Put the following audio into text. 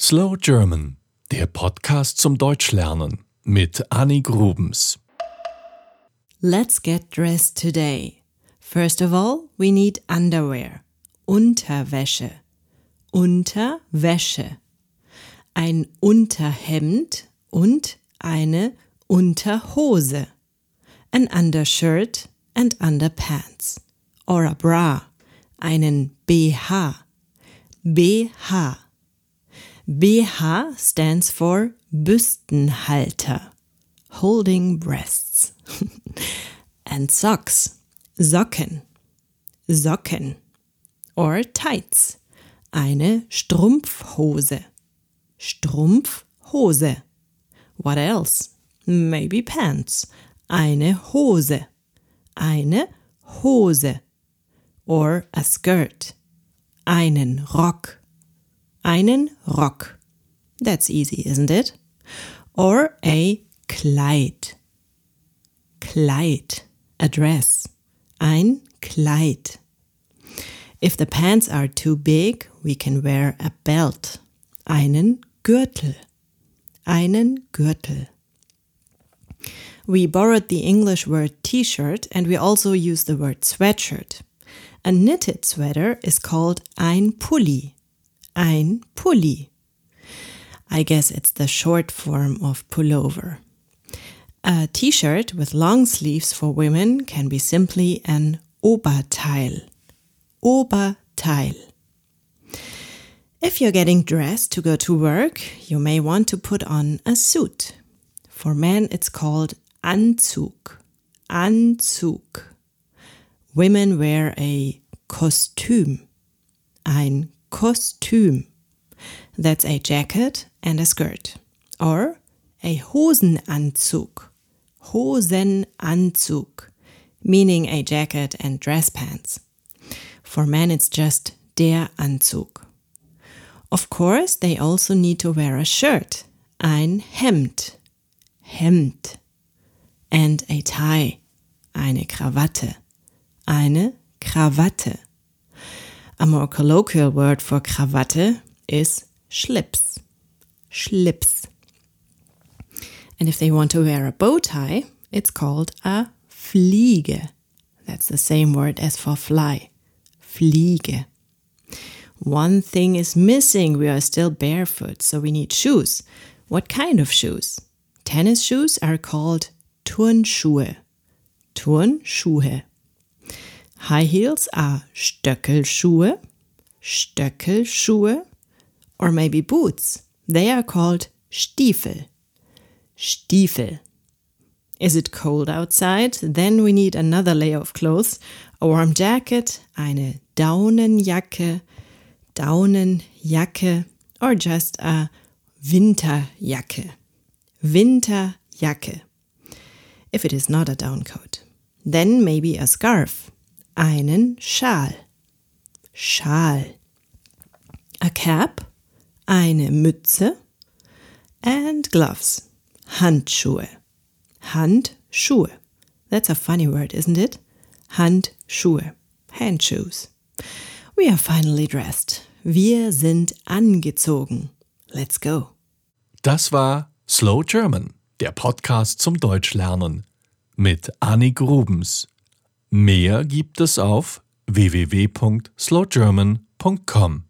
Slow German, der Podcast zum Deutschlernen mit Annie Grubens. Let's get dressed today. First of all, we need underwear. Unterwäsche. Unterwäsche. Ein Unterhemd und eine Unterhose. An undershirt and underpants. Or a bra. Einen BH. BH. BH stands for Büstenhalter, holding breasts. and socks, Socken, Socken. Or tights, eine Strumpfhose, Strumpfhose. What else? Maybe pants, eine Hose, eine Hose. Or a skirt, einen Rock einen Rock. That's easy, isn't it? Or a Kleid. Kleid. A dress. Ein Kleid. If the pants are too big, we can wear a belt. Einen Gürtel. Einen Gürtel. We borrowed the English word t-shirt and we also use the word sweatshirt. A knitted sweater is called ein Pulli ein Pulli. I guess it's the short form of pullover. A t shirt with long sleeves for women can be simply an Oberteil. Oberteil. If you're getting dressed to go to work, you may want to put on a suit. For men, it's called Anzug. Anzug. Women wear a Kostüm. Ein Kostüm. That's a jacket and a skirt. Or a Hosenanzug. Hosenanzug, meaning a jacket and dress pants. For men, it's just der Anzug. Of course, they also need to wear a shirt, ein Hemd, Hemd, and a tie, eine Krawatte, eine Krawatte. A more colloquial word for Krawatte is Schlips. Schlips. And if they want to wear a bow tie, it's called a Fliege. That's the same word as for fly. Fliege. One thing is missing. We are still barefoot, so we need shoes. What kind of shoes? Tennis shoes are called Turnschuhe. Turnschuhe. High heels are Stöckelschuhe, Stöckelschuhe, or maybe boots. They are called Stiefel. Stiefel. Is it cold outside? Then we need another layer of clothes, a warm jacket, eine Daunenjacke, Daunenjacke, or just a Winterjacke. Winterjacke. If it is not a down coat. Then maybe a scarf einen Schal. Schal. A cap, eine Mütze. And gloves, Handschuhe. Handschuhe. That's a funny word, isn't it? Handschuhe. Handshoes. We are finally dressed. Wir sind angezogen. Let's go. Das war Slow German, der Podcast zum Deutschlernen mit Annie Grubens. Mehr gibt es auf www.slowgerman.com.